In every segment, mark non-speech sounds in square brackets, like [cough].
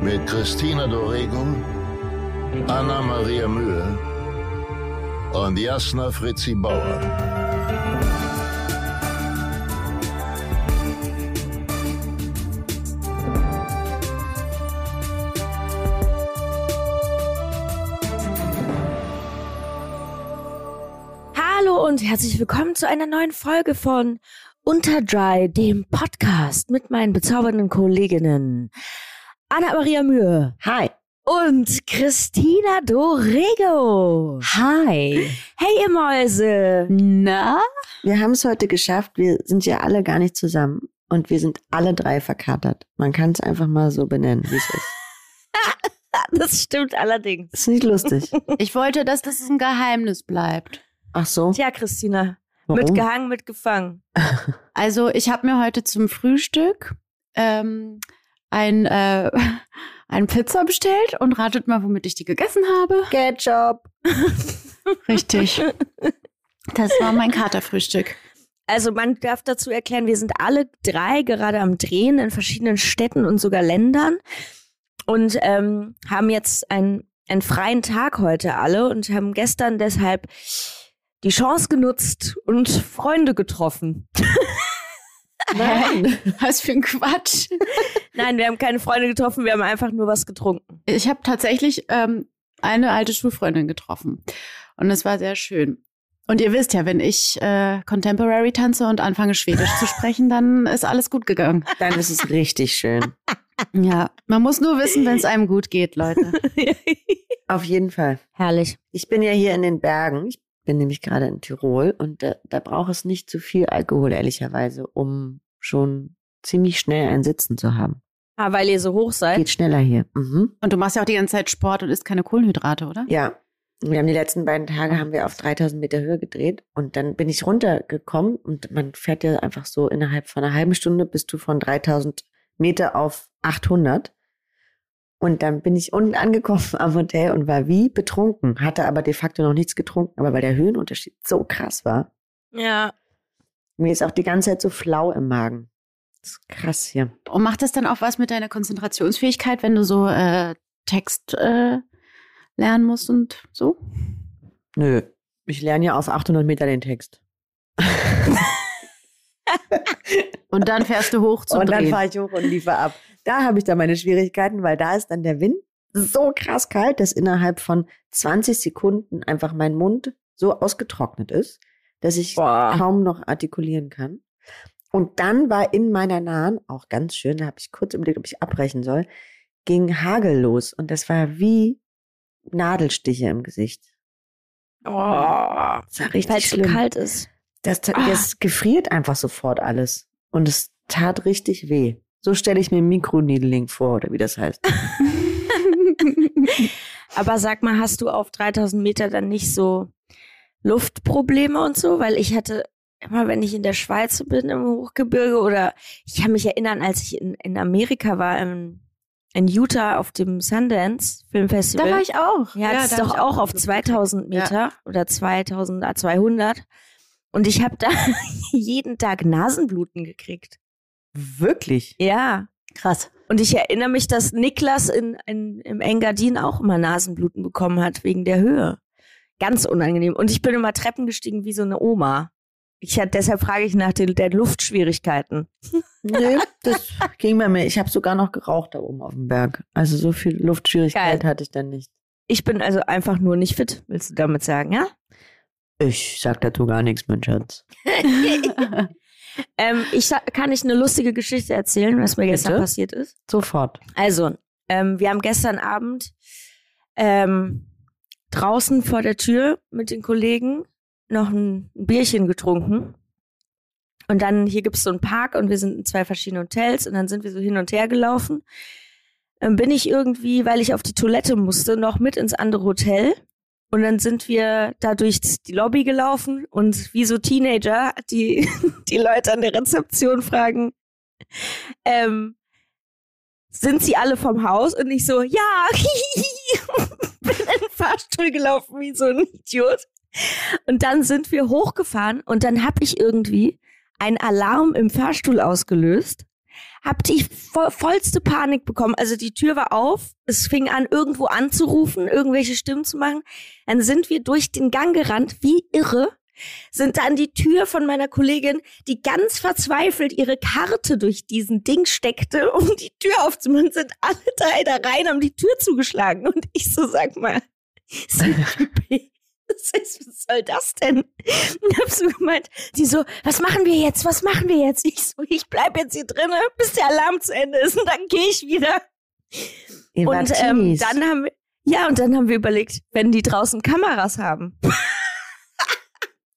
mit Christina Dorego, Anna Maria Mühe und Jasna Fritzi Bauer. Hallo und herzlich willkommen zu einer neuen Folge von Unterdry, dem Podcast mit meinen bezaubernden Kolleginnen Anna Maria Mühe. Hi. Und Christina Dorego. Hi. Hey, ihr Mäuse. Na? Wir haben es heute geschafft. Wir sind ja alle gar nicht zusammen. Und wir sind alle drei verkatert. Man kann es einfach mal so benennen, wie es ist. [laughs] das stimmt allerdings. Ist nicht lustig. [laughs] Ich wollte, dass das ein Geheimnis bleibt. Ach so. Tja, Christina. Warum? Mitgehangen, mitgefangen. [laughs] Also ich habe mir heute zum Frühstück ähm, ein, äh, [laughs] ein Pizza bestellt und ratet mal, womit ich die gegessen habe. Ketchup. Richtig. Das war mein Katerfrühstück. Also man darf dazu erklären, wir sind alle drei gerade am Drehen in verschiedenen Städten und sogar Ländern und ähm, haben jetzt einen, einen freien Tag heute alle und haben gestern deshalb die Chance genutzt und Freunde getroffen. [laughs] Nein. [laughs] Was für ein Quatsch. Nein, wir haben keine Freunde getroffen, wir haben einfach nur was getrunken. Ich habe tatsächlich ähm, eine alte Schulfreundin getroffen. Und es war sehr schön. Und ihr wisst ja, wenn ich äh, Contemporary tanze und anfange Schwedisch zu sprechen, dann ist alles gut gegangen. Dann ist es richtig schön. Ja, man muss nur wissen, wenn es einem gut geht, Leute. [laughs] Auf jeden Fall. Herrlich. Ich bin ja hier in den Bergen. Ich bin nämlich gerade in Tirol und da, da braucht es nicht zu viel Alkohol, ehrlicherweise, um schon ziemlich schnell ein Sitzen zu haben. Ah, weil ihr so hoch seid. Geht schneller hier. Mhm. Und du machst ja auch die ganze Zeit Sport und isst keine Kohlenhydrate, oder? Ja. Wir haben die letzten beiden Tage haben wir auf 3000 Meter Höhe gedreht und dann bin ich runtergekommen und man fährt ja einfach so innerhalb von einer halben Stunde bist du von 3000 Meter auf 800 und dann bin ich unten angekommen am Hotel und war wie betrunken, hatte aber de facto noch nichts getrunken, aber weil der Höhenunterschied so krass war, Ja. mir ist auch die ganze Zeit so flau im Magen. Das ist krass hier. Und macht das dann auch was mit deiner Konzentrationsfähigkeit, wenn du so äh, Text äh, lernen musst und so? Nö, ich lerne ja auf 800 Meter den Text. [laughs] Und dann fährst du hoch zum und dann fahre ich hoch und liefere ab. Da habe ich dann meine Schwierigkeiten, weil da ist dann der Wind so krass kalt, dass innerhalb von 20 Sekunden einfach mein Mund so ausgetrocknet ist, dass ich Boah. kaum noch artikulieren kann. Und dann war in meiner Nahen, auch ganz schön, da habe ich kurz überlegt, ob ich abbrechen soll, ging Hagel los. Und das war wie Nadelstiche im Gesicht. Oh, Das war weil richtig es so kalt ist. Das, Ah. das gefriert einfach sofort alles. Und es tat richtig weh. So stelle ich mir Mikroneedling vor, oder wie das heißt. [laughs] Aber sag mal, hast du auf 3000 Meter dann nicht so Luftprobleme und so? Weil ich hatte immer, wenn ich in der Schweiz bin im Hochgebirge oder ich kann mich erinnern, als ich in, in Amerika war, in, in Utah auf dem Sundance Filmfestival. da war ich auch. Ja, das ist doch ich auch auf mitgemacht. 2000 Meter oder 2200. Und ich habe da [laughs] jeden Tag Nasenbluten gekriegt. Wirklich? Ja. Krass. Und ich erinnere mich, dass Niklas in, in, im Engadin auch immer Nasenbluten bekommen hat wegen der Höhe. Ganz unangenehm. Und ich bin immer Treppen gestiegen wie so eine Oma. Ich hat, deshalb frage ich nach den, der Luftschwierigkeiten. [laughs] Nö, das ging bei mir. Ich habe sogar noch geraucht da oben auf dem Berg. Also so viel Luftschwierigkeit Geil. hatte ich dann nicht. Ich bin also einfach nur nicht fit, willst du damit sagen, ja? Ich sag dazu gar nichts, mein Schatz. [laughs] Ähm, ich kann ich eine lustige Geschichte erzählen, was mir gestern passiert ist. Sofort. Also, ähm, wir haben gestern Abend ähm, draußen vor der Tür mit den Kollegen noch ein, Bierchen getrunken. Und dann, hier gibt's so einen Park und wir sind in zwei verschiedenen Hotels und dann sind wir so hin und her gelaufen. Dann bin ich irgendwie, weil ich auf die Toilette musste, noch mit ins andere Hotel. Und dann sind wir da durch die Lobby gelaufen und wie so Teenager die, [laughs] die Leute an der Rezeption fragen, ähm, sind sie alle vom Haus? Und ich so, ja, [laughs] bin in den Fahrstuhl gelaufen wie so ein Idiot. Und dann sind wir hochgefahren und dann habe ich irgendwie einen Alarm im Fahrstuhl ausgelöst. Hab die vo vollste Panik bekommen. Also die Tür war auf, es fing an, irgendwo anzurufen, irgendwelche Stimmen zu machen. Dann sind wir durch den Gang gerannt, wie irre, sind dann die Tür von meiner Kollegin, die ganz verzweifelt ihre Karte durch diesen Ding steckte, [laughs] um die Tür aufzumachen, sind alle drei da rein, haben die Tür zugeschlagen. Und ich so, sag mal, [laughs] heißt, [laughs] [laughs] was soll das denn? Und hab so gemeint, die so, was machen wir jetzt? Was machen wir jetzt? Ich so, ich bleib jetzt hier drinnen, bis der Alarm zu Ende ist und dann gehe ich wieder. Ihr und ähm, dann haben wir, ja, und dann haben wir überlegt, wenn die draußen Kameras haben.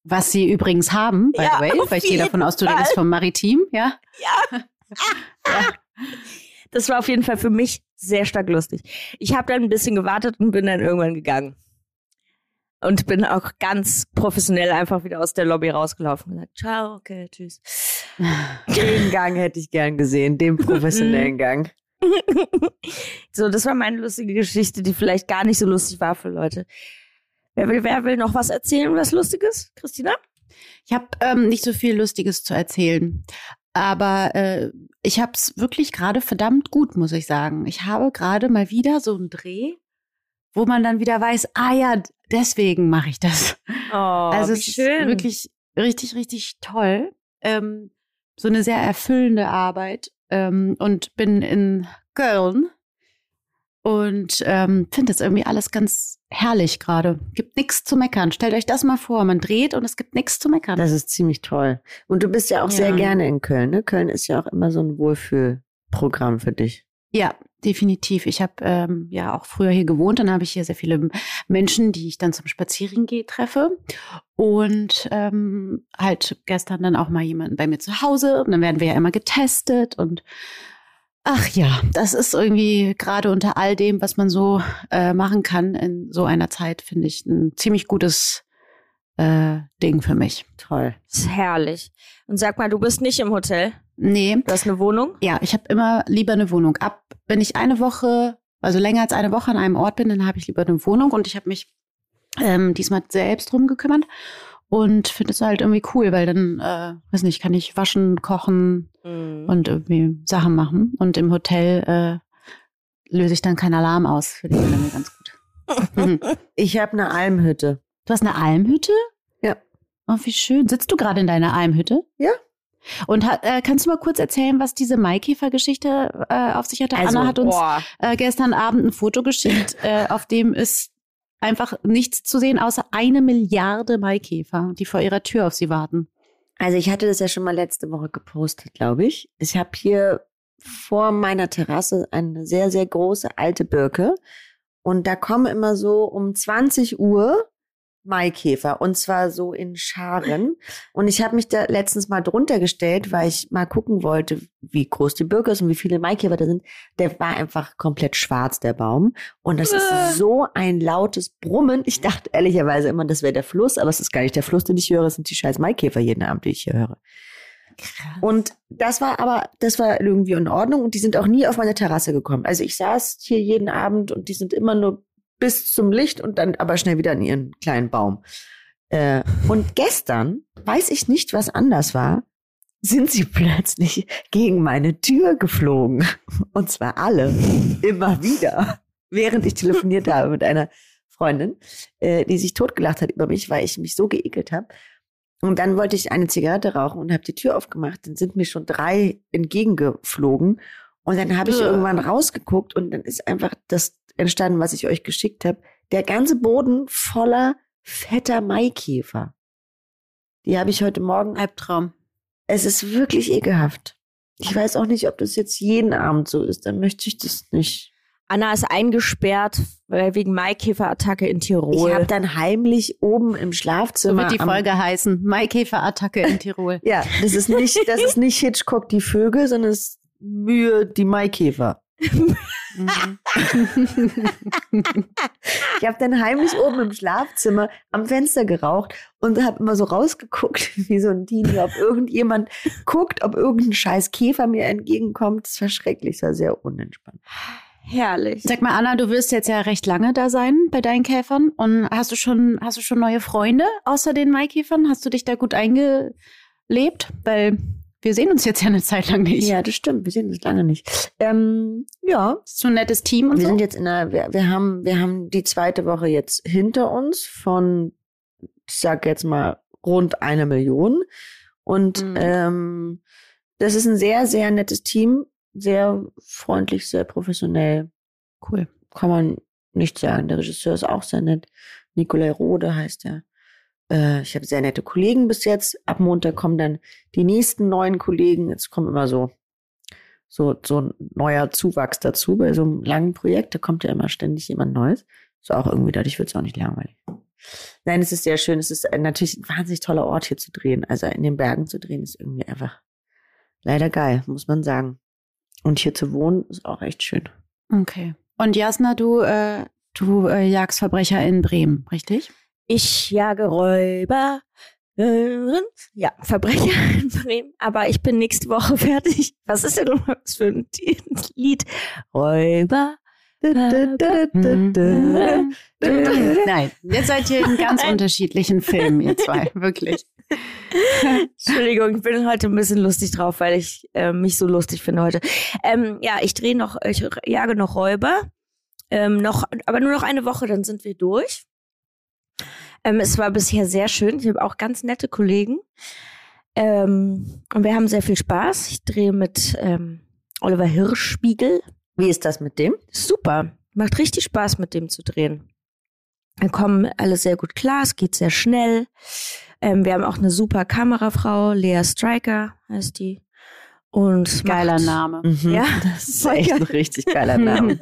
Was sie übrigens haben, by Ja, the way, weil ich gehe davon aus, du redest vom Maritim, ja? Ja. [laughs] Das war auf jeden Fall für mich sehr stark lustig. Ich habe dann ein bisschen gewartet und bin dann irgendwann gegangen. Und bin auch ganz professionell einfach wieder aus der Lobby rausgelaufen und gesagt, ciao, okay, tschüss. [laughs] Den Gang hätte ich gern gesehen, den professionellen Gang. [laughs] so, das war meine lustige Geschichte, die vielleicht gar nicht so lustig war für Leute. Wer will, wer will noch was erzählen, was Lustiges? Christina? Ich habe ähm, nicht so viel Lustiges zu erzählen. Aber äh, ich habe es wirklich gerade verdammt gut, muss ich sagen. Ich habe gerade mal wieder so einen Dreh, wo man dann wieder weiß, ah ja, deswegen mache ich das. Oh, also wie es schön. ist wirklich richtig, richtig toll. Ähm, so eine sehr erfüllende Arbeit. Ähm, und bin in Köln und ähm, finde das irgendwie alles ganz herrlich gerade. Gibt nichts zu meckern. Stellt euch das mal vor, man dreht und es gibt nichts zu meckern. Das ist ziemlich toll. Und du bist ja auch sehr Ja. gerne in Köln. Ne? Köln ist ja auch immer so ein Wohlfühlprogramm für dich. Ja, definitiv. Ich habe ähm, ja auch früher hier gewohnt, dann habe ich hier sehr viele Menschen, die ich dann zum Spazierengehen treffe. Und ähm, halt gestern dann auch mal jemanden bei mir zu Hause. Und dann werden wir ja immer getestet. Und ach ja, das ist irgendwie gerade unter all dem, was man so äh, machen kann in so einer Zeit, finde ich ein ziemlich gutes äh, Ding für mich. Toll. Das ist herrlich. Und sag mal, du bist nicht im Hotel. Nee, Du hast eine Wohnung? Ja, ich habe immer lieber eine Wohnung. Ab, wenn ich eine Woche, also länger als eine Woche an einem Ort bin, dann habe ich lieber eine Wohnung und ich habe mich ähm, diesmal selbst drum gekümmert und finde es halt irgendwie cool, weil dann, äh, weiß nicht, kann ich waschen, kochen und irgendwie Sachen machen. Und im Hotel äh, löse ich dann keinen Alarm aus. Finde ich dann ganz gut. Mhm. [laughs] Ich habe eine Almhütte. Du hast eine Almhütte? Ja. Oh, wie schön. Sitzt du gerade in deiner Almhütte? Ja. Und äh, kannst du mal kurz erzählen, was diese Maikäfer-Geschichte äh, auf sich hatte? Also, Anna hat uns äh, gestern Abend ein Foto geschickt, [laughs] äh, auf dem ist einfach nichts zu sehen, außer eine Milliarde Maikäfer, die vor ihrer Tür auf sie warten. Also ich hatte das ja schon mal letzte Woche gepostet, glaube ich. Ich habe hier vor meiner Terrasse eine sehr, sehr große alte Birke. Und da kommen immer so um 20 Uhr Maikäfer. Und zwar so in Scharen. Und ich habe mich da letztens mal drunter gestellt, weil ich mal gucken wollte, wie groß die Birke ist und wie viele Maikäfer da sind. Der war einfach komplett schwarz, der Baum. Und das ist so ein lautes Brummen. Ich dachte ehrlicherweise immer, das wäre der Fluss, aber es ist gar nicht der Fluss, den ich höre. Es sind die scheiß Maikäfer jeden Abend, die ich hier höre. Und das war aber, das war irgendwie in Ordnung und die sind auch nie auf meine Terrasse gekommen. Also ich saß hier jeden Abend und die sind immer nur bis zum Licht und dann aber schnell wieder in ihren kleinen Baum. Äh, und [laughs] gestern, weiß ich nicht, was anders war, sind sie plötzlich gegen meine Tür geflogen. [laughs] Und zwar alle. Immer wieder. Während ich telefoniert [laughs] habe mit einer Freundin, äh, die sich totgelacht hat über mich, weil ich mich so geekelt habe. Und dann wollte ich eine Zigarette rauchen und habe die Tür aufgemacht. Dann sind mir schon drei entgegengeflogen. Und dann habe ich irgendwann rausgeguckt und dann ist einfach das entstanden, was ich euch geschickt habe. Der ganze Boden voller fetter Maikäfer. Die habe ich heute Morgen. Albtraum. Es ist wirklich ekelhaft. Ich weiß auch nicht, ob das jetzt jeden Abend so ist. Dann möchte ich das nicht. Anna ist eingesperrt weil wegen Maikäferattacke in Ich Tirol. habe dann heimlich oben im So Schlafzimmer. wird die Folge heißen. Maikäferattacke in Tirol. [laughs] Ja, das ist nicht, das ist nicht Hitchcock die Vögel, sondern es Mühe die Maikäfer. Mhm. [laughs] ich habe dann heimlich oben im Schlafzimmer am Fenster geraucht und habe immer so rausgeguckt, [laughs] wie so ein Teenie, ob irgendjemand guckt, ob irgendein scheiß Käfer mir entgegenkommt. Das war schrecklich, das war sehr unentspannt. Herrlich. Sag mal, Anna, du wirst jetzt ja recht lange da sein bei deinen Käfern. Und hast du schon, hast du schon neue Freunde außer den Maikäfern? Hast du dich da gut eingelebt? Weil wir sehen uns jetzt ja eine Zeit lang nicht. Ja, das stimmt. Wir sehen uns lange nicht. Ähm, ja. Ist so ein nettes Team und wir so. sind jetzt in der, wir, wir haben, wir haben die zweite Woche jetzt hinter uns von, ich sag jetzt mal, rund eine Million. Und Mhm. ähm, das ist ein sehr, sehr nettes Team. Sehr freundlich, sehr professionell. cool. Kann man nicht sagen. Der Regisseur ist auch sehr nett. Nikolai Rode heißt er. Äh, ich habe sehr nette Kollegen bis jetzt. Ab Montag kommen dann die nächsten neuen Kollegen. Jetzt kommt immer so, so, so ein neuer Zuwachs dazu. Bei so einem langen Projekt, da kommt ja immer ständig jemand Neues. Ist auch irgendwie, dadurch wird es auch nicht langweilig. Nein, es ist sehr schön. Es ist natürlich ein wahnsinnig toller Ort hier zu drehen. Also in den Bergen zu drehen ist irgendwie einfach leider geil, muss man sagen. Und hier zu wohnen ist auch echt schön. Okay. Und Jasna, du, äh, du äh, jagst Verbrecher in Bremen, richtig? Ich jage Räuber. äh, Ja, Verbrecher [laughs] in Bremen. Aber ich bin nächste Woche [laughs] fertig. Was ist denn noch für ein Lied? Räuber. Nein, jetzt seid ihr in ganz [laughs] unterschiedlichen Filmen, ihr zwei, wirklich. Entschuldigung, ich bin heute ein bisschen lustig drauf, weil ich äh, mich so lustig finde heute. Ähm, ja, ich drehe noch, ich jage noch Räuber. Ähm, noch, aber nur noch eine Woche, dann sind wir durch. Ähm, es war bisher sehr schön. Ich habe auch ganz nette Kollegen. Ähm, und wir haben sehr viel Spaß. Ich drehe mit ähm, Oliver Hirschspiegel. Wie ist das mit dem? Super. Macht richtig Spaß, mit dem zu drehen. Wir kommen alle sehr gut klar, es geht sehr schnell. Ähm, wir haben auch eine super Kamerafrau, Lea Striker heißt die. Und Geiler macht, Name. Mhm. Ja, [laughs] das ist [laughs] echt ein richtig geiler Name.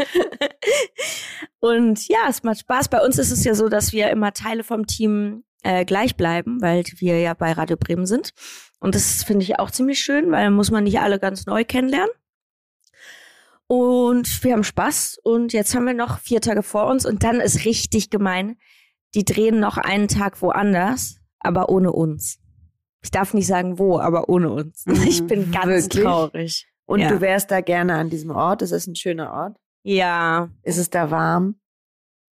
[laughs] Und ja, es macht Spaß. Bei uns ist es ja so, dass wir immer Teile vom Team äh, gleich bleiben, weil wir ja bei Radio Bremen sind. Und das finde ich auch ziemlich schön, weil muss man nicht alle ganz neu kennenlernen. Und wir haben Spaß. Und jetzt haben wir noch vier Tage vor uns. Und dann ist richtig gemein. Die drehen noch einen Tag woanders, aber ohne uns. Ich darf nicht sagen wo, aber ohne uns. Mhm, Ich bin ganz wirklich? traurig. Und Ja. du wärst da gerne an diesem Ort? Ist es ein schöner Ort? Ja, Ist es da warm?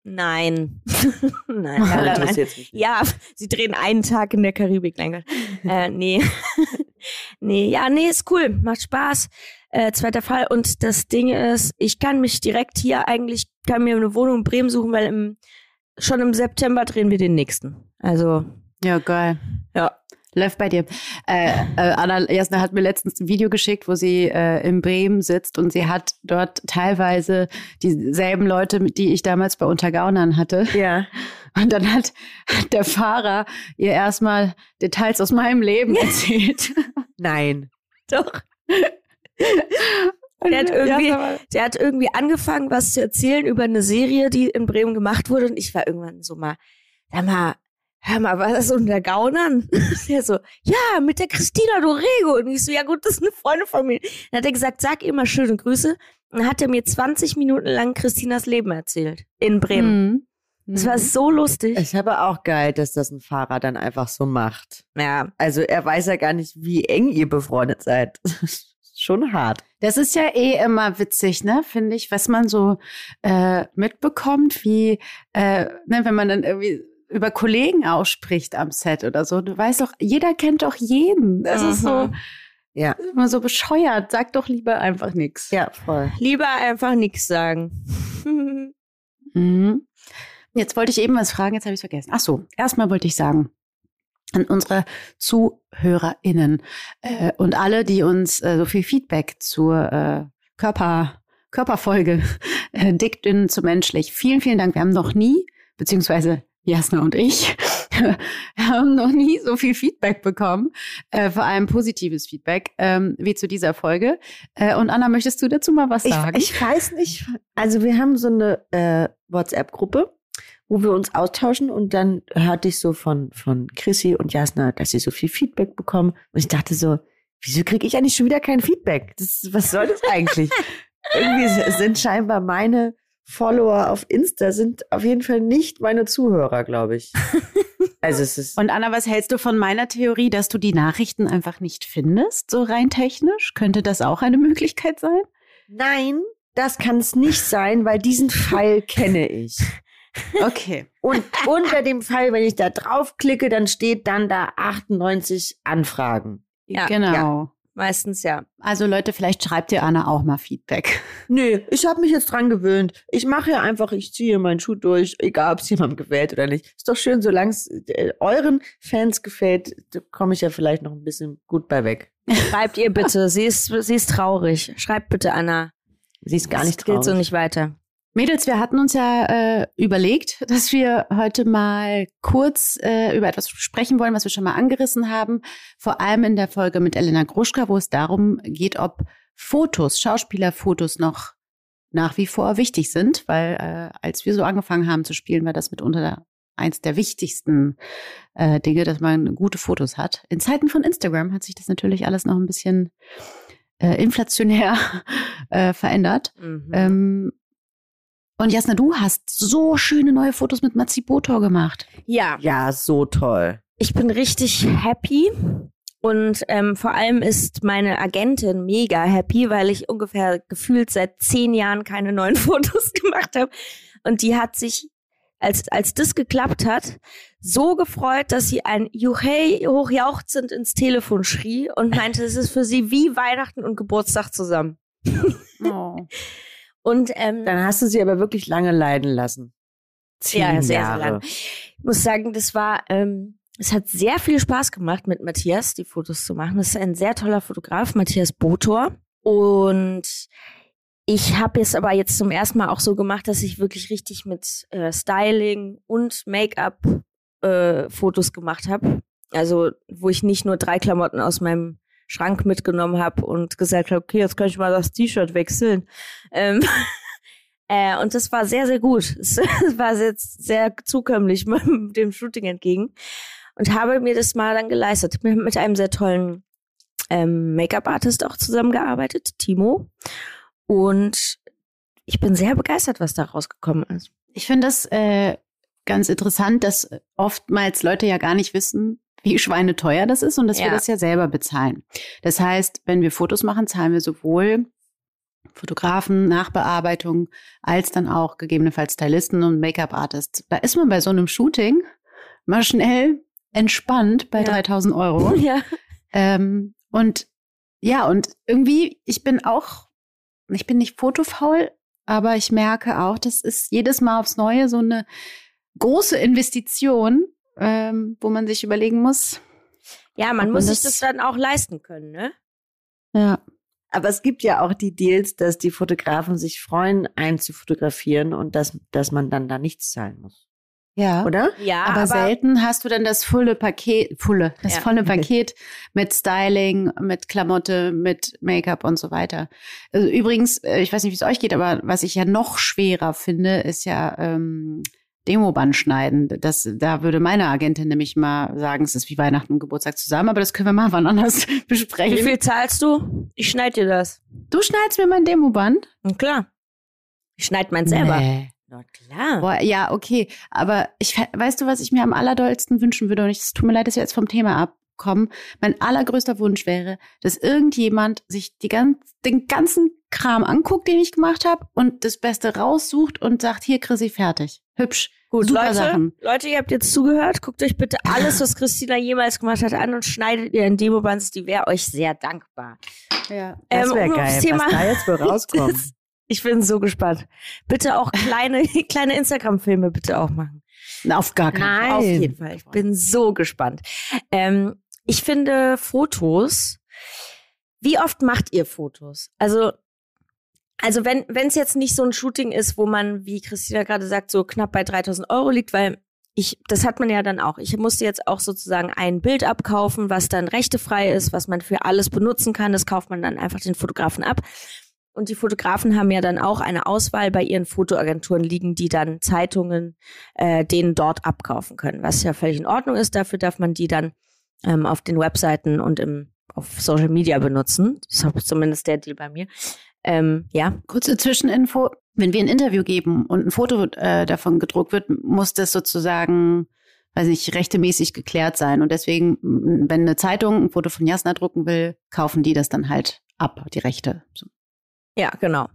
nein. [laughs] nein, Ja, nein, nein. Ja, sie drehen einen Tag in der Karibik. Nein, äh, nee. [laughs] nee, ja, nee, ist cool. Macht Spaß. Äh, zweiter Fall. Und das Ding ist, ich kann mich direkt hier eigentlich, kann mir eine Wohnung in Bremen suchen, weil im, schon im September drehen wir den nächsten. Also, Ja, geil. ja. Läuft bei dir. Äh, äh, Anna Jasna hat mir letztens ein Video geschickt, wo sie äh, in Bremen sitzt und sie hat dort teilweise dieselben Leute, die ich damals bei Untergaunern hatte. Ja. Und dann hat, hat der Fahrer ihr erstmal Details aus meinem Leben erzählt. Nein. Doch. Der hat irgendwie, der hat irgendwie angefangen, was zu erzählen über eine Serie, die in Bremen gemacht wurde. Und ich war irgendwann so mal, hör mal, hör mal, was ist unter Gaunern? [laughs] Der so, ja, mit der Christina Dorego. Und ich so, ja gut, das ist eine Freundin von mir. Dann hat er gesagt, sag ihr mal schöne Grüße. Und dann hat er mir 20 Minuten lang Christinas Leben erzählt. In Bremen. Mhm. Das war so lustig. Ich habe auch geil, dass das ein Fahrer dann einfach so macht. Ja. Also er weiß ja gar nicht, wie eng ihr befreundet seid. [laughs] Schon hart. Das ist ja eh immer witzig, ne, finde ich, was man so äh, mitbekommt, wie, äh, ne, wenn man dann irgendwie über Kollegen ausspricht am Set oder so. Du weißt doch, jeder kennt doch jeden. Das ist so Mhm. Ja. immer so bescheuert. Sag doch lieber einfach nichts. Ja, voll. Lieber einfach nichts sagen. Mhm. Jetzt wollte ich eben was fragen, jetzt habe ich es vergessen. Ach so, erstmal wollte ich sagen, an unsere ZuhörerInnen äh, und alle, die uns äh, so viel Feedback zur äh, Körper, Körperfolge äh, dick, dünn zu menschlich. Vielen, vielen Dank. Wir haben noch nie, beziehungsweise Jasna und ich, [laughs] haben noch nie so viel Feedback bekommen, äh, vor allem positives Feedback, ähm, wie zu dieser Folge. Äh, und Anna, möchtest du dazu mal was Ich, sagen? ich weiß nicht. Also wir haben so eine äh, WhatsApp-Gruppe, wo wir uns austauschen und dann hörte ich so von, von Chrissy und Jasna, dass sie so viel Feedback bekommen. Und ich dachte so, wieso kriege ich eigentlich schon wieder kein Feedback? Das, was soll das eigentlich? [laughs] irgendwie sind scheinbar meine Follower auf Insta sind auf jeden Fall nicht meine Zuhörer, glaube ich. [laughs] Also es ist. Und Anna, was hältst du von meiner Theorie, dass du die Nachrichten einfach nicht findest, so rein technisch? Könnte das auch eine Möglichkeit sein? Nein, das kann es nicht sein, weil diesen Fall kenne ich. [laughs] Okay. Und unter dem Fall, wenn ich da draufklicke, dann steht dann da 98 Anfragen. Ja, genau. Ja. Meistens ja. Also Leute, vielleicht schreibt ihr Anna auch mal Feedback. [laughs] Nee, ich habe mich jetzt dran gewöhnt. Ich mache ja einfach, ich ziehe meinen Schuh durch, egal ob es jemandem gefällt oder nicht. Ist doch schön, solange es äh, euren Fans gefällt, komme ich ja vielleicht noch ein bisschen gut bei weg. Schreibt ihr bitte, sie ist, sie ist traurig. Schreibt bitte Anna. Sie ist gar nicht das geht traurig. so nicht weiter. Mädels, wir hatten uns ja äh, überlegt, [laughs] dass wir heute mal kurz äh, über etwas sprechen wollen, was wir schon mal angerissen haben. Vor allem in der Folge mit Elena Gruschka, wo es darum geht, ob Fotos, Schauspielerfotos noch nach wie vor wichtig sind, weil äh, als wir so angefangen haben zu spielen, war das mitunter eins der wichtigsten äh, Dinge, dass man gute Fotos hat. In Zeiten von Instagram hat sich das natürlich alles noch ein bisschen äh, inflationär [laughs] äh, verändert. Mhm. Ähm, und Jasna, du hast so schöne neue Fotos mit Matzi Botor gemacht. ja, Ja, so toll. ich bin richtig happy. Und ähm, vor allem ist meine Agentin mega happy, weil ich ungefähr gefühlt seit zehn Jahren keine neuen [laughs] Fotos gemacht habe. Und die hat sich, als, als das geklappt hat, so gefreut, dass sie ein Juhei hochjauchzend ins Telefon schrie und meinte, es ist für sie wie Weihnachten und Geburtstag zusammen. [laughs] Oh. Und ähm, Dann hast du sie aber wirklich lange leiden lassen. Zehn Ja, sehr, sehr Jahre. lang. Ich muss sagen, das war, ähm, es hat sehr viel Spaß gemacht, mit Matthias die Fotos zu machen. Das ist ein sehr toller Fotograf, Matthias Botor. Und ich habe es aber jetzt zum ersten Mal auch so gemacht, dass ich wirklich richtig mit äh, Styling und Make-up äh, Fotos gemacht habe. Also, wo ich nicht nur drei Klamotten aus meinem Schrank mitgenommen habe und gesagt habe, okay, jetzt kann ich mal das T-Shirt wechseln. Ähm, [laughs] äh, und das war sehr, sehr gut. Es [laughs] war jetzt sehr zukömmlich [laughs] dem Shooting entgegen. Und habe mir das mal dann geleistet. Haben mit einem sehr tollen ähm, Make-up-Artist auch zusammengearbeitet, Timo. Und ich bin sehr begeistert, was da rausgekommen ist. Ich finde das äh, ganz interessant, dass oftmals Leute ja gar nicht wissen, wie schweineteuer das ist und dass wir Ja. das ja selber bezahlen. Das heißt, wenn wir Fotos machen, zahlen wir sowohl Fotografen, Nachbearbeitung, als dann auch gegebenenfalls Stylisten und Make-up-Artists. Da ist man bei so einem Shooting mal schnell entspannt bei Ja. 3000 Euro. [laughs] Ja. Ähm, und ja, und irgendwie, ich bin auch, ich bin nicht fotofaul, aber ich merke auch, das ist jedes Mal aufs Neue so eine große Investition, ähm, wo man sich überlegen muss. Ja, man muss man sich das- das dann auch leisten können, ne? Ja. Aber es gibt ja auch die Deals, dass die Fotografen sich freuen, einen zu fotografieren und dass, dass man dann da nichts zahlen muss. Ja. Oder? Ja, aber, selten hast du dann das volle Paket, volle, das Ja. volle Paket mit Styling, mit Klamotte, mit Make-up und so weiter. Also übrigens, äh, ich weiß nicht, wie es euch geht, aber was ich ja noch schwerer finde, ist ja ähm, Demoband schneiden. Das, da würde meine Agentin nämlich mal sagen, es ist wie Weihnachten und Geburtstag zusammen, aber das können wir mal [laughs] wann anders besprechen. Wie viel zahlst du? Ich schneid dir das. Du schneidest mir mein Demoband? Und klar. Ich schneid meins selber. Nee. Na klar. Boah, ja, okay. Aber ich, weißt du, was ich mir am allerdollsten wünschen würde? Und ich- es tut mir leid, dass wir jetzt vom Thema abkommen. Mein allergrößter Wunsch wäre, dass irgendjemand sich die ganz, den ganzen Kram anguckt, den ich gemacht habe und das Beste raussucht und sagt, hier, Chrissy, fertig. Hübsch. Gut, super Leute, Sachen. Leute, ihr habt jetzt zugehört. Guckt euch bitte [laughs] alles, was Christina jemals gemacht hat, an und schneidet ihr in Demobands. Die wäre euch sehr dankbar. Ja. Das Ähm, wäre um geil, Thema- was da jetzt wohl [laughs] rauskommt. Das- Ich bin so gespannt. Bitte auch kleine, [laughs] kleine Instagram-Filme bitte auch machen. Auf gar keinen Fall. Auf jeden Fall. Ich bin so gespannt. Ähm, ich finde Fotos. Wie oft macht ihr Fotos? Also, also wenn es jetzt nicht so ein Shooting ist, wo man, wie Christina gerade sagt, so knapp bei 3000 Euro liegt, weil ich, das hat man ja dann auch. Ich musste jetzt auch sozusagen ein Bild abkaufen, was dann rechtefrei ist, was man für alles benutzen kann. Das kauft man dann einfach den Fotografen ab. Und die Fotografen haben ja dann auch eine Auswahl bei ihren Fotoagenturen liegen, die dann Zeitungen äh, denen dort abkaufen können, was ja völlig in Ordnung ist. Dafür darf man die dann ähm, auf den Webseiten und im, auf Social Media benutzen. Das ist zumindest der Deal bei mir. Ähm, ja. Kurze Zwischeninfo. Wenn wir ein Interview geben und ein Foto äh, davon gedruckt wird, muss das sozusagen, weiß nicht, rechtemäßig geklärt sein. Und deswegen, wenn eine Zeitung ein Foto von Jasna drucken will, kaufen die das dann halt ab, die Rechte. So. Ja, genau.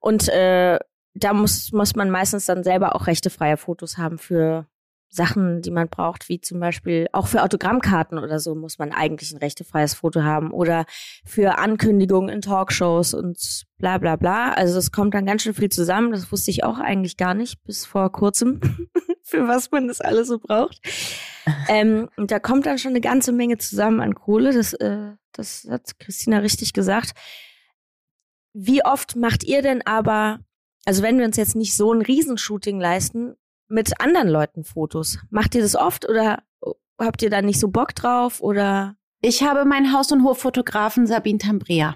Und äh, da muss, muss man meistens dann selber auch rechtefreie Fotos haben für Sachen, die man braucht, wie zum Beispiel auch für Autogrammkarten oder so muss man eigentlich ein rechtefreies Foto haben oder für Ankündigungen in Talkshows und bla bla bla. Also es kommt dann ganz schön viel zusammen. Das wusste ich auch eigentlich gar nicht bis vor kurzem, [laughs] für was man das alles so braucht. ähm, und da kommt dann schon eine ganze Menge zusammen an Kohle. Das, äh, das hat Christina richtig gesagt. Wie oft macht ihr denn aber, also wenn wir uns jetzt nicht so ein Riesenshooting leisten, mit anderen Leuten Fotos? Macht ihr das oft oder habt ihr da nicht so Bock drauf oder? Ich habe meinen Haus- und Hoffotografen Sabine Tambrea.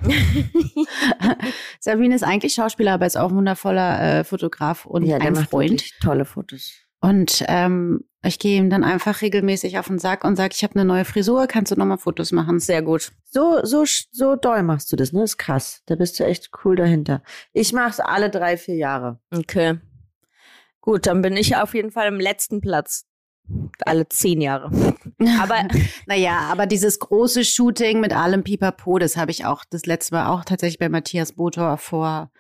[laughs] Sabine ist eigentlich Schauspieler, aber ist auch ein wundervoller äh, Fotograf und ja, ein Freund. Tolle Fotos. Und ähm, ich gehe ihm dann einfach regelmäßig auf den Sack und sage, ich habe eine neue Frisur, kannst du nochmal Fotos machen? Sehr gut. So, so, so doll machst du das, ne? Das ist krass. Da bist du echt cool dahinter. Ich mach's alle drei, vier Jahre. Okay. Gut, dann bin ich auf jeden Fall im letzten Platz. Alle zehn Jahre. [laughs] Aber naja, aber dieses große Shooting mit allem Pipapo, das habe ich auch das letzte Mal auch tatsächlich bei Matthias Botor vor,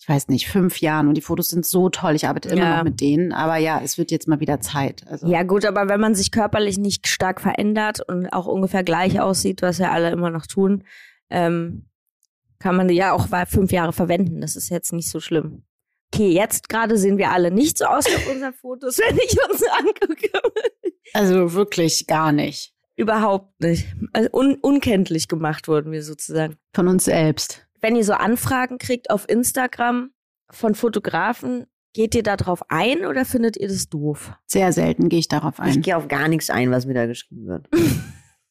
ich weiß nicht, fünf Jahren. Und die Fotos sind so toll. Ich arbeite immer Ja. noch mit denen. Aber ja, es wird jetzt mal wieder Zeit. Also Ja gut, aber wenn man sich körperlich nicht stark verändert und auch ungefähr gleich aussieht, was ja alle immer noch tun, ähm, kann man die ja auch fünf Jahre verwenden. Das ist jetzt nicht so schlimm. Okay, jetzt gerade sehen wir alle nicht so aus auf unseren Fotos, [laughs] wenn ich uns angucke. also wirklich gar nicht. Überhaupt nicht. Also un unkenntlich gemacht wurden wir sozusagen. Von uns selbst. Wenn ihr so Anfragen kriegt auf Instagram von Fotografen, geht ihr da drauf ein oder findet ihr das doof? Sehr selten gehe ich darauf Ich ein. gehe auf gar nichts ein, was mir da geschrieben wird.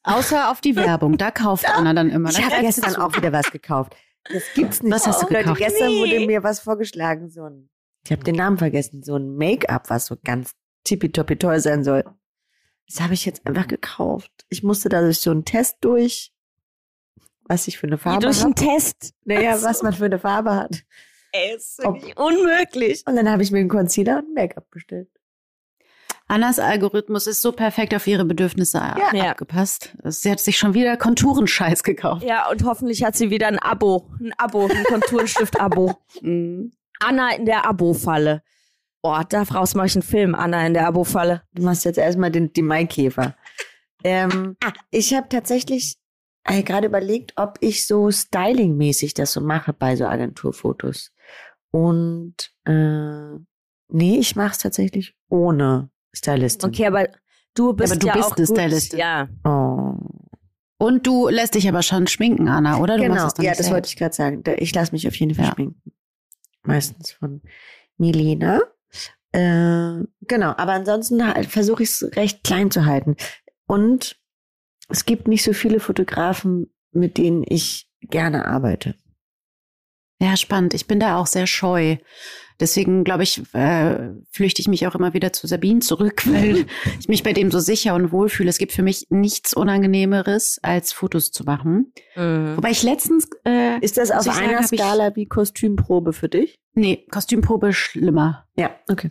Außer auf die Werbung. Da kauft [laughs] Anna dann immer. Ich habe gestern auch wieder was gekauft. Das gibt's nicht. Was hast du Leute, gekauft? Gestern Nee. wurde mir was vorgeschlagen, so ein, ich habe den Namen vergessen, so ein Make-up, was so ganz tippitoppi toll sein soll. Das habe ich jetzt einfach gekauft. Ich musste da durch so einen Test durch, was ich für eine Farbe durch einen habe. Test. Naja, Ach so. was man für eine Farbe hat. Ey, ist Ob- wirklich unmöglich. Und dann habe ich mir einen Concealer und ein Make-up bestellt. Annas Algorithmus ist so perfekt auf ihre Bedürfnisse Ja. abgepasst. Sie hat sich schon wieder Konturenscheiß gekauft. Ja, und hoffentlich hat sie wieder ein Abo. Ein Abo, ein Konturenstift-Abo. [laughs] Mhm. Anna in der Abo-Falle. Boah, daraus mache ich einen Film, Anna in der Abo-Falle. Du machst jetzt erstmal den, die Maikäfer. Ähm, ich habe tatsächlich äh, gerade überlegt, ob ich so stylingmäßig das so mache bei so Agenturfotos. Und äh, nee, ich mache es tatsächlich ohne Stylistin. Okay, aber du bist aber du ja bist auch eine gut. Stylistin. Ja. Oh. Und du lässt dich aber schon schminken, Anna, oder? Du Genau, machst es dann ja, das selbst. wollte ich gerade sagen. Ich lasse mich auf jeden Fall Ja. schminken. Meistens von Milena. Äh, genau, aber ansonsten halt versuche ich es recht klein zu halten. Und es gibt nicht so viele Fotografen, mit denen ich gerne arbeite. Ja, spannend. Ich bin da auch sehr scheu. Deswegen, glaube ich, äh, flüchte ich mich auch immer wieder zu Sabine zurück, [laughs] weil ich mich bei dem so sicher und wohl fühle. Es gibt für mich nichts Unangenehmeres, als Fotos zu machen. Mhm. Wobei ich letztens, äh, Ist das auf ich sagen, einer hab ich- Skala wie Kostümprobe für dich? nee, Kostümprobe schlimmer. Ja, okay.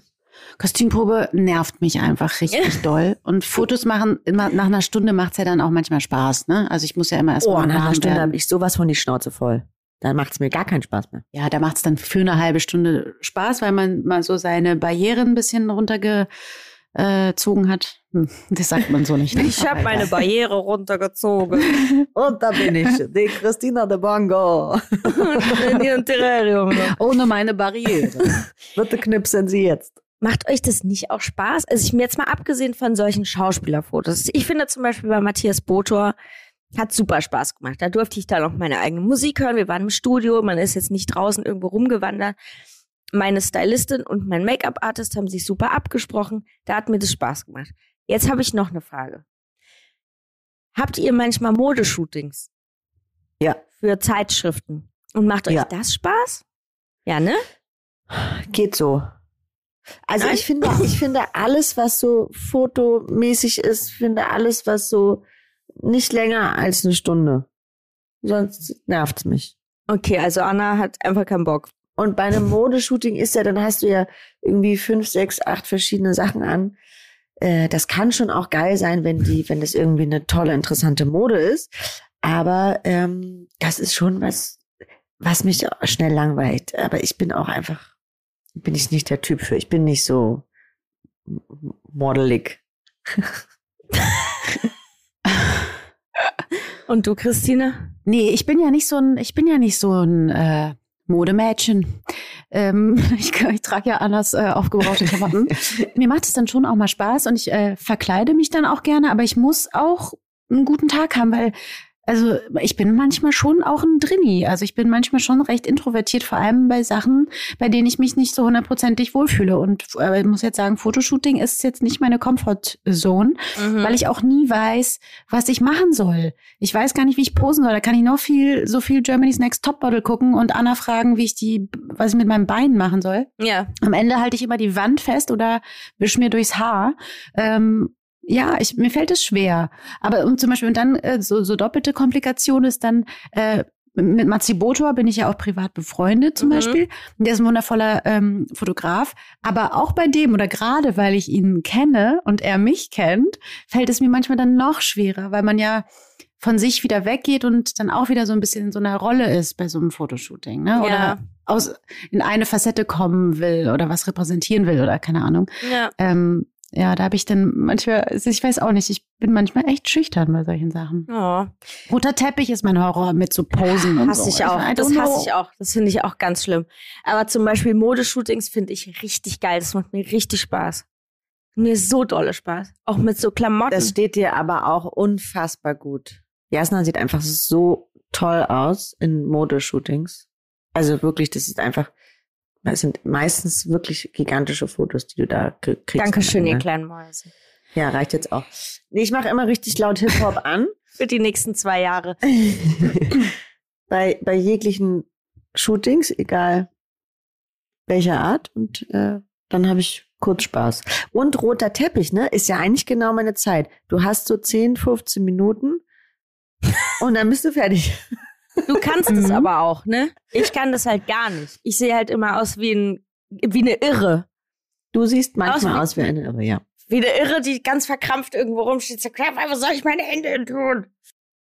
Kostümprobe nervt mich einfach richtig [laughs] doll. Und Fotos machen, immer nach einer Stunde macht's ja dann auch manchmal Spaß, ne? Also ich muss ja immer erst Oh, mal nach einer Stunde habe ich sowas von die Schnauze voll. Dann macht es mir gar keinen Spaß mehr. Ja, da macht's dann für eine halbe Stunde Spaß, weil man mal so seine Barrieren ein bisschen runtergezogen hat. Hm, das sagt man so nicht. ne? [laughs] Ich habe meine Barriere runtergezogen. [laughs] Und da bin ich, die Christina de Bongo. [laughs] in ihrem Terrarium. Ohne meine Barriere. Bitte knipsen Sie jetzt. Macht euch das nicht auch Spaß? Also ich mir jetzt mal abgesehen von solchen Schauspielerfotos. Ich finde zum Beispiel bei Matthias Botor hat super Spaß gemacht. Da durfte ich dann auch meine eigene Musik hören. Wir waren im Studio, man ist jetzt nicht draußen irgendwo rumgewandert. Meine Stylistin und mein Make-up-Artist haben sich super abgesprochen. Da hat mir das Spaß gemacht. Jetzt habe ich noch eine Frage. Habt ihr manchmal Modeshootings? Ja. Für Zeitschriften. Und macht euch Ja. das Spaß? Ja, ne? Geht so. Also Nein? ich finde, ich finde alles, was so fotomäßig ist, finde alles, was so nicht länger als eine Stunde. Sonst nervt's mich. Okay, also Anna hat einfach keinen Bock. Und bei einem Modeshooting ist ja, dann hast du ja irgendwie fünf, sechs, acht verschiedene Sachen an. Äh, das kann schon auch geil sein, wenn die, wenn das irgendwie eine tolle, interessante Mode ist. Aber ähm, das ist schon was, was mich schnell langweilt. Aber ich bin auch einfach, bin ich nicht der Typ für. Ich bin nicht so modelig. [laughs] Und du, Christine? Nee, ich bin ja nicht so ein, ich bin ja nicht so ein äh, Modemädchen. Ähm, [laughs] ich, ich trage ja anders äh, aufgebrauchte Klamotten. [laughs] Mir macht es dann schon auch mal Spaß und ich äh, verkleide mich dann auch gerne, aber ich muss auch einen guten Tag haben, weil also ich bin manchmal schon auch ein Drini. Also ich bin manchmal schon recht introvertiert, vor allem bei Sachen, bei denen ich mich nicht so hundertprozentig wohlfühle. Und äh, ich muss jetzt sagen, Fotoshooting ist jetzt nicht meine Comfortzone, mhm. weil ich auch nie weiß, was ich machen soll. Ich weiß gar nicht, wie ich posen soll. Da kann ich noch viel, so viel Germany's Next Topmodel gucken und Anna fragen, wie ich die, was ich mit meinem Bein machen soll. Ja. Am Ende halte ich immer die Wand fest oder wisch mir durchs Haar. Ähm, ja, ich, mir fällt es schwer. Aber um zum Beispiel, und dann äh, so, so doppelte Komplikation ist dann, äh, mit Matzi Botor bin ich ja auch privat befreundet zum mhm. Beispiel. Der ist ein wundervoller ähm, Fotograf. Aber auch bei dem oder gerade weil ich ihn kenne und er mich kennt, fällt es mir manchmal dann noch schwerer, weil man ja von sich wieder weggeht und dann auch wieder so ein bisschen in so einer Rolle ist bei so einem Fotoshooting, ne? Oder ja. aus in eine Facette kommen will oder was repräsentieren will oder keine Ahnung. Ja. Ähm, ja, da habe ich dann manchmal, also ich weiß auch nicht, ich bin manchmal echt schüchtern bei solchen Sachen. Oh. Roter Teppich ist mein Horror mit so Posen und hasse so. Ich auch. Das hasse ich auch. Das finde ich auch ganz schlimm. Aber zum Beispiel Modeshootings finde ich richtig geil. Das macht mir richtig Spaß. Mir so dolle Spaß. Auch mit so Klamotten. Das steht dir aber auch unfassbar gut. Jasna sieht einfach so toll aus in Modeshootings. Also wirklich, das ist einfach, das sind meistens wirklich gigantische Fotos, die du da kriegst. Dankeschön, ihr kleinen Mäuse. Ja, reicht jetzt auch. Nee, ich mache immer richtig laut Hip-Hop [laughs] an. Für die nächsten zwei Jahre. [laughs] bei, bei jeglichen Shootings, egal welcher Art. Und äh, dann habe ich kurz Spaß. Und roter Teppich, ne? Ist ja eigentlich genau meine Zeit. Du hast so 10, 15 Minuten [laughs] und dann bist du fertig. Du kannst es mhm. aber auch, ne? Ich kann das halt gar nicht. Ich sehe halt immer aus wie, ein, wie eine Irre. Du siehst manchmal aus wie, aus wie eine Irre, ja. Wie eine Irre, die ganz verkrampft irgendwo rumsteht. So, was soll ich meine Hände tun?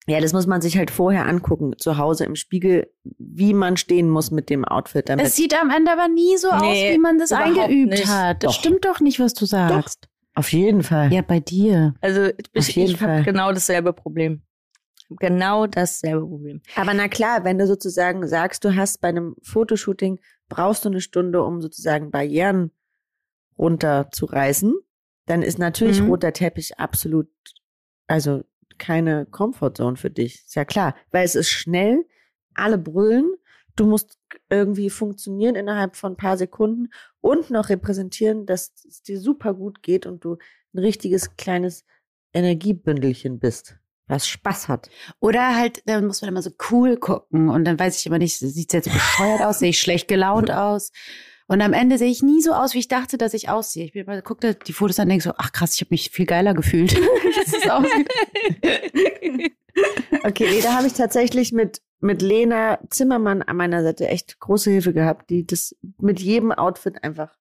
Ja, das muss man sich halt vorher angucken, zu Hause im Spiegel, wie man stehen muss mit dem Outfit. Damit es sieht am Ende aber nie so nee, aus, wie man das eingeübt nicht. hat. Das doch. stimmt doch nicht, was du sagst. Doch. Auf jeden Fall. Ja, bei dir. Also ich, ich habe genau dasselbe Problem. Genau dasselbe Problem. Aber na klar, wenn du sozusagen sagst, du hast bei einem Fotoshooting, brauchst du eine Stunde, um sozusagen Barrieren runterzureißen, dann ist natürlich mhm. roter Teppich absolut, also keine Comfortzone für dich. Ist ja klar, weil es ist schnell, alle brüllen, du musst irgendwie funktionieren innerhalb von ein paar Sekunden und noch repräsentieren, dass es dir super gut geht und du ein richtiges kleines Energiebündelchen bist was Spaß hat. Oder halt, dann muss man immer so cool gucken und dann weiß ich immer nicht, sieht es jetzt bescheuert aus, sehe ich schlecht gelaunt aus. Und am Ende sehe ich nie so aus, wie ich dachte, dass ich aussehe. Ich bin immer, guckte die Fotos an und denke so, ach krass, ich habe mich viel geiler gefühlt. [laughs] [laughs] okay, nee, da habe ich tatsächlich mit, mit Lena Zimmermann an meiner Seite echt große Hilfe gehabt, die das mit jedem Outfit einfach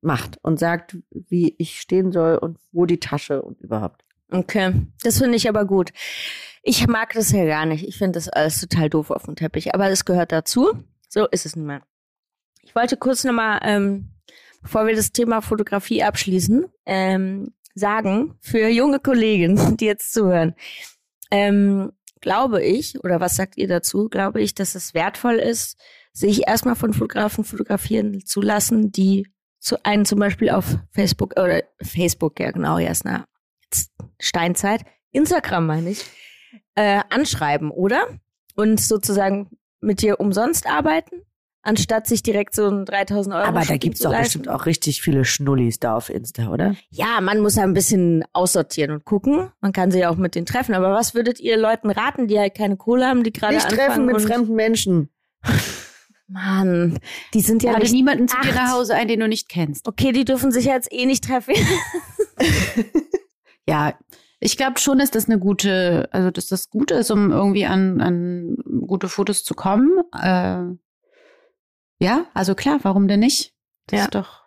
macht und sagt, wie ich stehen soll und wo die Tasche und überhaupt. Okay, das finde ich aber gut. Ich mag das ja gar nicht. Ich finde das alles total doof auf dem Teppich, aber das gehört dazu. So ist es nun mal. Ich wollte kurz nochmal, ähm, bevor wir das Thema Fotografie abschließen, ähm, sagen, für junge Kollegen, [laughs] die jetzt zuhören, ähm, glaube ich, oder was sagt ihr dazu, glaube ich, dass es wertvoll ist, sich erstmal von Fotografen fotografieren zu lassen, die zu einen zum Beispiel auf Facebook oder Facebook, ja genau, erst na, Steinzeit, Instagram meine ich, äh, anschreiben, oder? Und sozusagen mit dir umsonst arbeiten, anstatt sich direkt so ein 3000 Euro Aber da gibt's doch bestimmt auch richtig viele Schnullis da auf Insta, oder? Ja, man muss ja ein bisschen aussortieren und gucken. Man kann sie ja auch mit denen treffen. Aber was würdet ihr Leuten raten, die halt keine Kohle haben, die gerade anfangen? Nicht treffen mit fremden Menschen. [laughs] Mann, die sind ja Lade niemanden zu dir nach Hause ein, den du nicht kennst. Okay, die dürfen sich jetzt eh nicht treffen. [laughs] [laughs] ja, Ich glaube schon, dass das eine gute, also dass das gut ist, um irgendwie an, an gute Fotos zu kommen. Äh, ja, also klar, warum denn nicht? Das Ja. ist doch.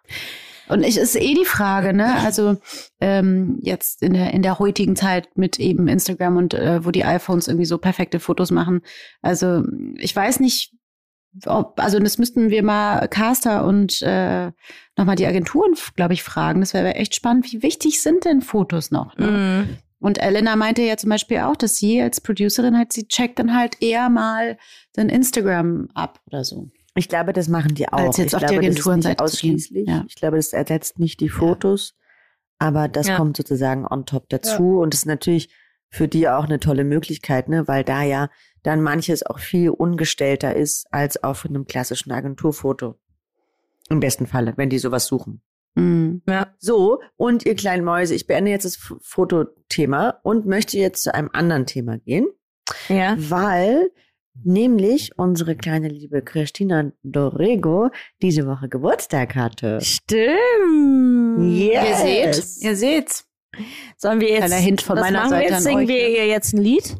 Und ich ist eh die Frage, ne? Also ähm, jetzt in der in der heutigen Zeit mit eben Instagram und äh, wo die iPhones irgendwie so perfekte Fotos machen. Also ich weiß nicht, also das müssten wir mal Caster und äh, nochmal die Agenturen, glaube ich, fragen. Das wäre echt spannend. Wie wichtig sind denn Fotos noch? Ne? Mhm. Und Elena meinte ja zum Beispiel auch, dass sie als Producerin halt, sie checkt dann halt eher mal den Instagram ab oder so. Ich glaube, das machen die auch. Als jetzt ich auf die glaube, das ist nicht ausschließlich. Ja. Ich glaube, das ersetzt nicht die Fotos, aber das Ja. kommt sozusagen on top dazu. Und das ist natürlich für die auch eine tolle Möglichkeit, ne? weil da ja dann manches auch viel ungestellter ist als auf einem klassischen Agenturfoto. Im besten Falle, wenn die sowas suchen. Mhm. Ja. So, und ihr kleinen Mäuse, ich beende jetzt das Fotothema und möchte jetzt zu einem anderen Thema gehen, Ja. weil nämlich unsere kleine liebe Christina Dorego diese Woche Geburtstag hatte. Stimmt. Yes. Ihr seht, ihr seht's. Sollen wir jetzt, Kleiner Hint von meiner Seite wir jetzt? an Singen wir ne? ihr jetzt ein Lied?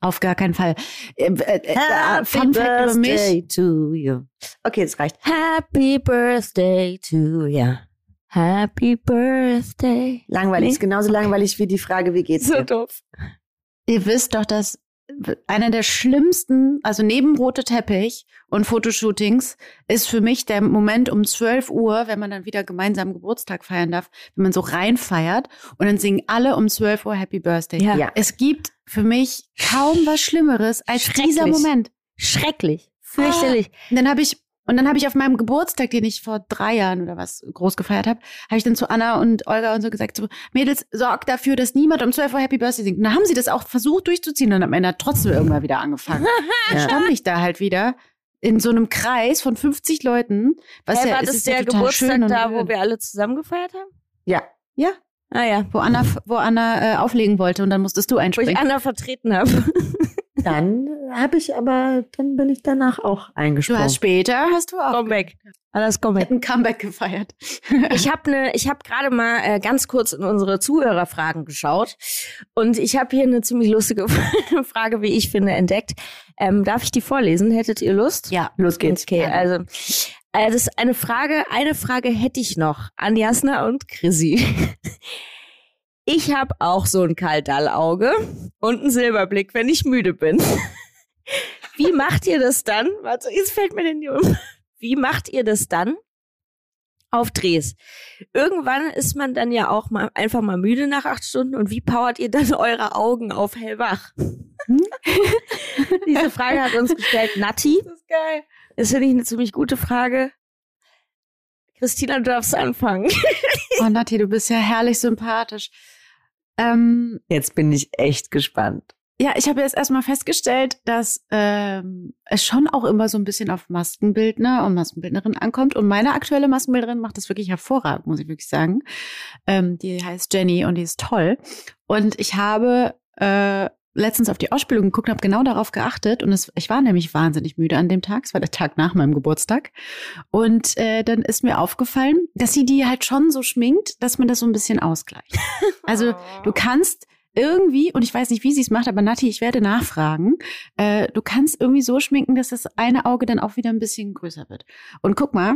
Auf gar keinen Fall. Äh, äh, äh, Fun Fact über mich. to you. Okay, das reicht. Happy Birthday to ya. Happy Birthday. Langweilig, Nee. ist genauso langweilig wie die Frage, wie geht's dir? doof. Ihr wisst doch, dass einer der schlimmsten, also neben rote Teppich und Fotoshootings, ist für mich der Moment um 12 Uhr, wenn man dann wieder gemeinsam Geburtstag feiern darf, wenn man so reinfeiert und dann singen alle um 12 Uhr Happy Birthday. Ja. Ja. Es gibt für mich kaum was Schlimmeres als dieser. Moment. Schrecklich. Fürchterlich. Und dann habe ich und dann habe ich auf meinem Geburtstag, den ich vor drei Jahren oder was groß gefeiert habe, habe ich dann zu Anna und Olga und so gesagt, so, Mädels, sorgt dafür, dass niemand um 12 Uhr Happy Birthday singt. Und dann haben sie das auch versucht durchzuziehen und am Ende hat trotzdem irgendwann wieder angefangen. [laughs] Dann Ja. stand ich da halt wieder in so einem Kreis von 50 Leuten. Was Hey, ja, war das ist ja der total Geburtstag schön und da, wo wir alle zusammen gefeiert haben? Ja. Ja, Ah ja, wo Anna, wo Anna äh, auflegen wollte und dann musstest du wo ich einspringen. Anna vertreten habe. [laughs] Dann habe ich aber, dann bin ich danach auch Du eingesprungen. hast später, hast du auch Comeback. Alles Ich Comeback. hab ein Comeback gefeiert. [laughs] Ich habe ne, ich habe gerade mal äh, ganz kurz in unsere Zuhörerfragen geschaut und ich habe hier eine ziemlich lustige [laughs] Frage, wie ich finde, entdeckt. Ähm, darf ich die vorlesen? Hättet ihr Lust? Ja, Los geht's. Okay, also äh, das ist eine Frage, eine Frage hätte ich noch an Jasna und Chrissy. Ich habe auch so ein Kaldallauge und einen Silberblick, wenn ich müde bin. Wie macht ihr das dann? Warte, jetzt fällt mir denn die um. Wie macht ihr das dann? Auf Drehs. Irgendwann ist man dann ja auch mal einfach mal müde nach acht Stunden und wie powert ihr dann eure Augen auf hellwach? Diese Frage hat uns gestellt Natti. Das ist geil. Das finde ich eine ziemlich gute Frage. Christina, du darfst anfangen. Oh, Nati, du bist ja herrlich sympathisch. Ähm, Jetzt bin ich echt gespannt. ja, ich habe jetzt erstmal festgestellt, dass ähm, es schon auch immer so ein bisschen auf Maskenbildner und Maskenbildnerin ankommt. Und meine aktuelle Maskenbildnerin macht das wirklich hervorragend, muss ich wirklich sagen. Ähm, die heißt Jenny und die ist toll. Und ich habe äh, letztens auf die Ausbildung geguckt, habe genau darauf geachtet. Und es, ich war nämlich wahnsinnig müde an dem Tag. Es war der Tag nach meinem Geburtstag. Und äh, dann ist mir aufgefallen, dass sie die halt schon so schminkt, dass man das so ein bisschen ausgleicht. [laughs] Also du kannst irgendwie, und ich weiß nicht, wie sie es macht, aber Nati, ich werde nachfragen, äh, du kannst irgendwie so schminken, dass das eine Auge dann auch wieder ein bisschen größer wird. Und guck mal,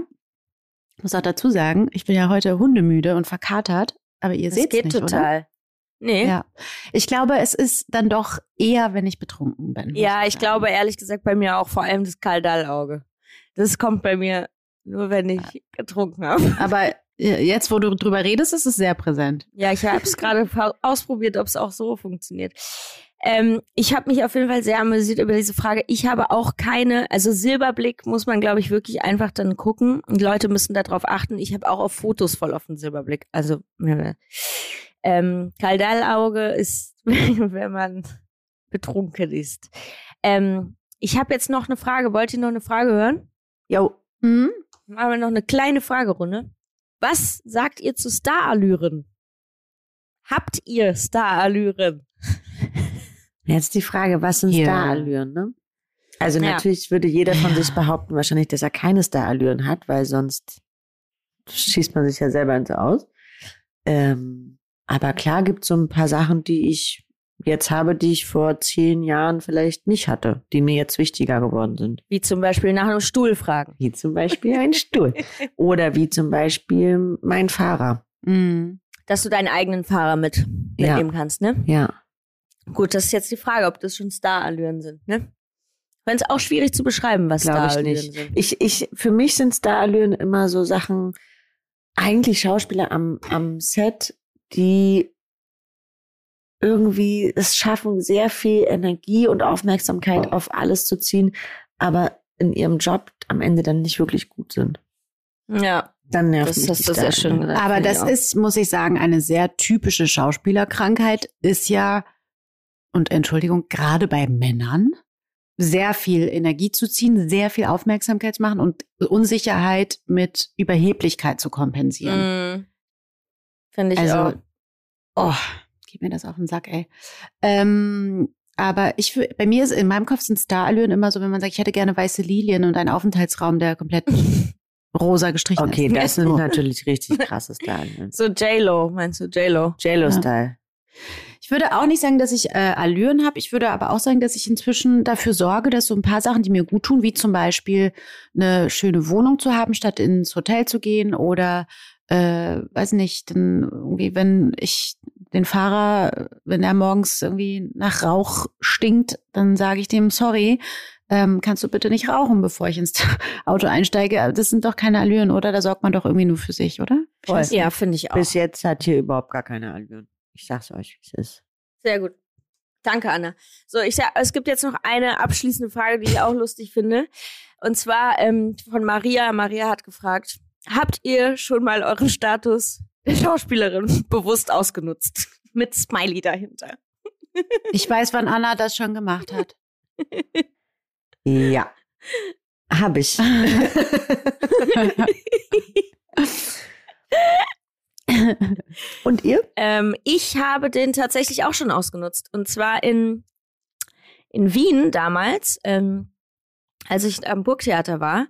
ich muss auch dazu sagen, ich bin ja heute hundemüde und verkatert, aber ihr seht geht nicht, total. Oder? Ja, Ja. Ich glaube, es ist dann doch eher, wenn ich betrunken bin. muss ich sagen. glaube ehrlich gesagt bei mir auch vor allem das Kaldallauge. Das kommt bei mir nur, wenn ich getrunken habe. [laughs] Aber äh, jetzt, wo du drüber redest, ist es sehr präsent. Ja, ich habe es gerade [laughs] ausprobiert, ob es auch so funktioniert. Ähm, ich habe mich auf jeden Fall sehr amüsiert über diese Frage. Ich habe auch keine, also Silberblick muss man, glaube ich, wirklich einfach dann gucken. Und Leute müssen darauf achten. Ich habe auch auf Fotos voll auf den Silberblick. Also äh, ähm, Kaldallauge ist, [laughs] wenn man betrunken ist. Ähm, ich habe jetzt noch eine Frage. Wollt ihr noch eine Frage hören? Jo, Mhm. Machen wir noch eine kleine Fragerunde. Was sagt ihr zu Starallüren? Habt ihr Starallüren? [laughs] jetzt die Frage, was sind Ja. Starallüren, ne? Also Ja. natürlich würde jeder von Ja. sich behaupten, wahrscheinlich, dass er keine Starallüren hat, weil sonst schießt man sich ja selber ins Aus. Ähm, Aber klar gibt es so ein paar Sachen, die ich jetzt habe, die ich vor zehn Jahren vielleicht nicht hatte, die mir jetzt wichtiger geworden sind. Wie zum Beispiel nach einem Stuhl fragen. Wie zum Beispiel ein Stuhl. [laughs] Oder wie zum Beispiel mein Fahrer. Mhm. Dass du deinen eigenen Fahrer mit Ja. mitnehmen kannst, ne? Ja. Gut, das ist jetzt die Frage, ob das schon Star-Allüren sind, ne? Wenn es auch schwierig zu beschreiben, was Glaube ich Star-Allüren nicht. sind. Ich, ich, für mich sind Starallüren immer so Sachen, eigentlich Schauspieler am, am Set, die irgendwie es schaffen, sehr viel Energie und Aufmerksamkeit auf alles zu ziehen, aber in ihrem Job am Ende dann nicht wirklich gut sind. Ja, Dann nervt das mich hast du sehr schön gesagt. Aber das ist, muss ich sagen, eine sehr typische Schauspielerkrankheit, ist ja, und Entschuldigung, gerade bei Männern, sehr viel Energie zu ziehen, sehr viel Aufmerksamkeit zu machen und Unsicherheit mit Überheblichkeit zu kompensieren. Mm. Finde ich Also, auch. oh, gib mir das auf den Sack, ey. Ähm, aber ich, bei mir ist in meinem Kopf sind Starallüren immer so, wenn man sagt, ich hätte gerne weiße Lilien und einen Aufenthaltsraum, der komplett [laughs] rosa gestrichen Okay, ist. das sind [laughs] natürlich richtig krasse Starallüren. So J-Lo, meinst du J-Lo? JLo-Style. Ich würde auch nicht sagen, dass ich äh, Allüren habe. Ich würde aber auch sagen, dass ich inzwischen dafür sorge, dass so ein paar Sachen, die mir gut tun, wie zum Beispiel eine schöne Wohnung zu haben, statt ins Hotel zu gehen oder äh, weiß nicht, dann irgendwie, wenn ich den Fahrer, wenn er morgens irgendwie nach Rauch stinkt, dann sage ich dem, sorry, ähm, kannst du bitte nicht rauchen, bevor ich ins [laughs] Auto einsteige. Das sind doch keine Allüren, oder? Da sorgt man doch irgendwie nur für sich, oder? Voll. Ja, finde ich auch. Bis jetzt hat hier überhaupt gar keine Allüren. Ich sag's euch, wie es ist. Sehr gut. Danke, Anna. So, ich sag, es gibt jetzt noch eine abschließende Frage, die ich auch lustig finde. Und zwar ähm, von Maria. Maria hat gefragt, habt ihr schon mal euren Status der Schauspielerin [laughs] bewusst ausgenutzt? Mit Smiley dahinter. [laughs] Ich weiß, wann Anna das schon gemacht hat. Ja. Hab ich. [laughs] Und ihr? Ähm, ich habe den tatsächlich auch schon ausgenutzt. Und zwar in, in Wien damals, ähm, als ich am Burgtheater war,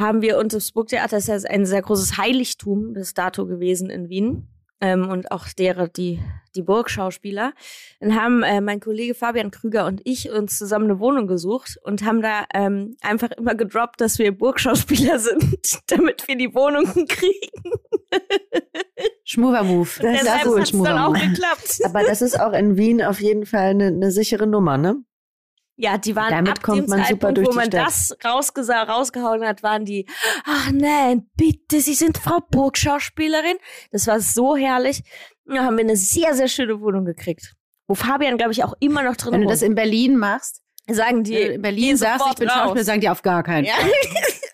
haben wir, und das Burgtheater ist ja ein sehr großes Heiligtum bis dato gewesen in Wien. Ähm, und auch derer, die, die Burgschauspieler. Dann haben äh, mein Kollege Fabian Krüger und ich uns zusammen eine Wohnung gesucht und haben da ähm, einfach immer gedroppt, dass wir Burgschauspieler [laughs] sind, damit wir die Wohnungen kriegen. Schmuver-Move. Das ist Deshalb gut, hat's dann auch Schmuver-Move. geklappt. Aber das ist auch in Wien auf jeden Fall eine, eine sichere Nummer, ne? Ja, die waren Damit ab kommt dem man super Zeitpunkt, durch wo man Stadt. das rausgesa rausgehauen hat, waren die, ach nein, bitte, Sie sind Frau Burgschauspielerin. Das war so herrlich. Da haben wir eine sehr, sehr schöne Wohnung gekriegt. Wo Fabian, glaube ich, auch immer noch drin Wenn du wohnt. das in Berlin machst, sagen die, wenn du in Berlin sagst, ich bin raus. Schauspieler, sagen die auf gar keinen Ja. Fall. [laughs]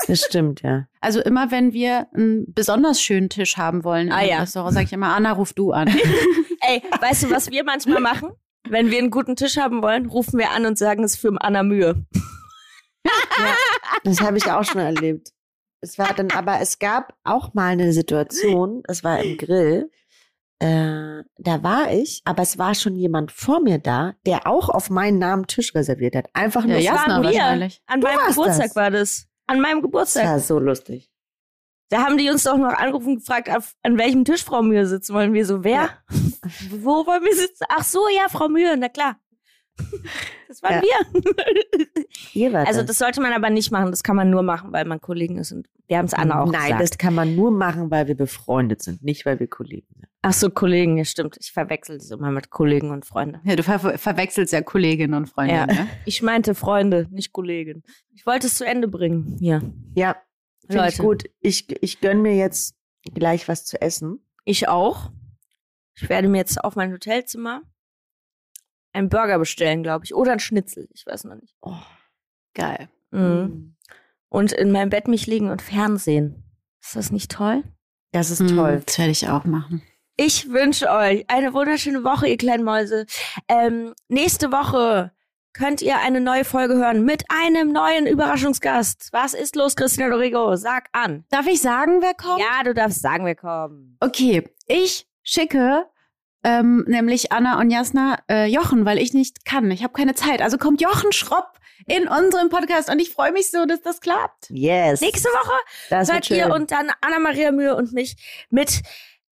Das stimmt, ja. Also immer, wenn wir einen besonders schönen Tisch haben wollen Ah, im ja. Restaurant, sage ich immer, Anna, ruf du an. [laughs] Ey, weißt du, was wir manchmal machen? Wenn wir einen guten Tisch haben wollen, rufen wir an und sagen es für Anna Mühe. Das habe ich auch schon erlebt. Es war dann, aber es gab auch mal eine Situation, es war im Grill, äh, da war ich, aber es war schon jemand vor mir da, der auch auf meinen Namen Tisch reserviert hat. Einfach nur Ja. Jasna waren wir. wahrscheinlich. An Du meinem Geburtstag das. war das. An meinem Das Geburtstag. war so lustig. Da haben die uns doch noch angerufen und gefragt, auf, an welchem Tisch Frau Mühe sitzen wollen. Wir so, wer? [laughs] Wo wollen wir sitzen? Ach so, ja, Frau Mühe, na klar. Das waren Ja. wir. [laughs] Ihr wart Also das. das sollte man aber nicht machen. Das kann man nur machen, weil man Kollegen ist. Und wir haben es Anna auch Nein, gesagt. das kann man nur machen, weil wir befreundet sind, nicht weil wir Kollegen sind. Ach so, Kollegen, ja stimmt. Ich verwechsel das immer mit Kollegen und Freunden. Ja, du ver verwechselst ja Kolleginnen und Freunde. Ja. Ne? Ich meinte Freunde, nicht Kollegen. Ich wollte es zu Ende bringen. Hier. Ja, finde ich Leute. gut. Ich, ich gönn mir jetzt gleich was zu essen. Ich auch. Ich werde mir jetzt auf mein Hotelzimmer einen Burger bestellen, glaube ich. Oder einen Schnitzel. Ich weiß noch nicht. Oh, Geil. Mhm. Und in meinem Bett mich liegen und Fernsehen. Ist das nicht toll? das ist Hm, toll. Das werde ich auch machen. Ich wünsche euch eine wunderschöne Woche, ihr kleinen Mäuse. Ähm, nächste Woche könnt ihr eine neue Folge hören mit einem neuen Überraschungsgast. Was ist los, Christina Dorigo? Sag an. Darf ich sagen, wer kommt? Ja, du darfst sagen, wir kommen. Okay, ich schicke ähm, nämlich Anna und Jasna äh, Jochen, weil ich nicht kann. Ich habe keine Zeit. Also kommt Jochen Schropp in unserem Podcast und ich freue mich so, dass das klappt. Yes. Nächste Woche das hört ihr und dann Anna-Maria Mühe und mich mit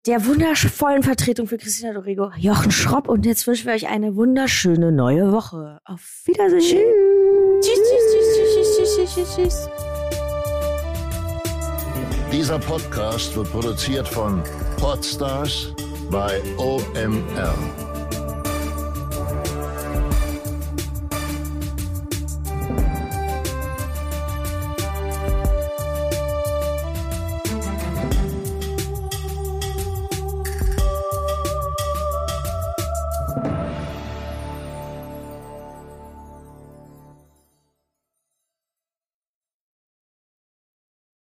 der wundervollen Vertretung für Christina Dorego, Jochen Schropp. Und jetzt wünschen wir euch eine wunderschöne neue Woche. Auf Wiedersehen. Tschüss, tschüss, tschüss, tschüss, tschüss, tschüss, tschüss, tschüss. Dieser Podcast wird produziert von Podstars bei OMR.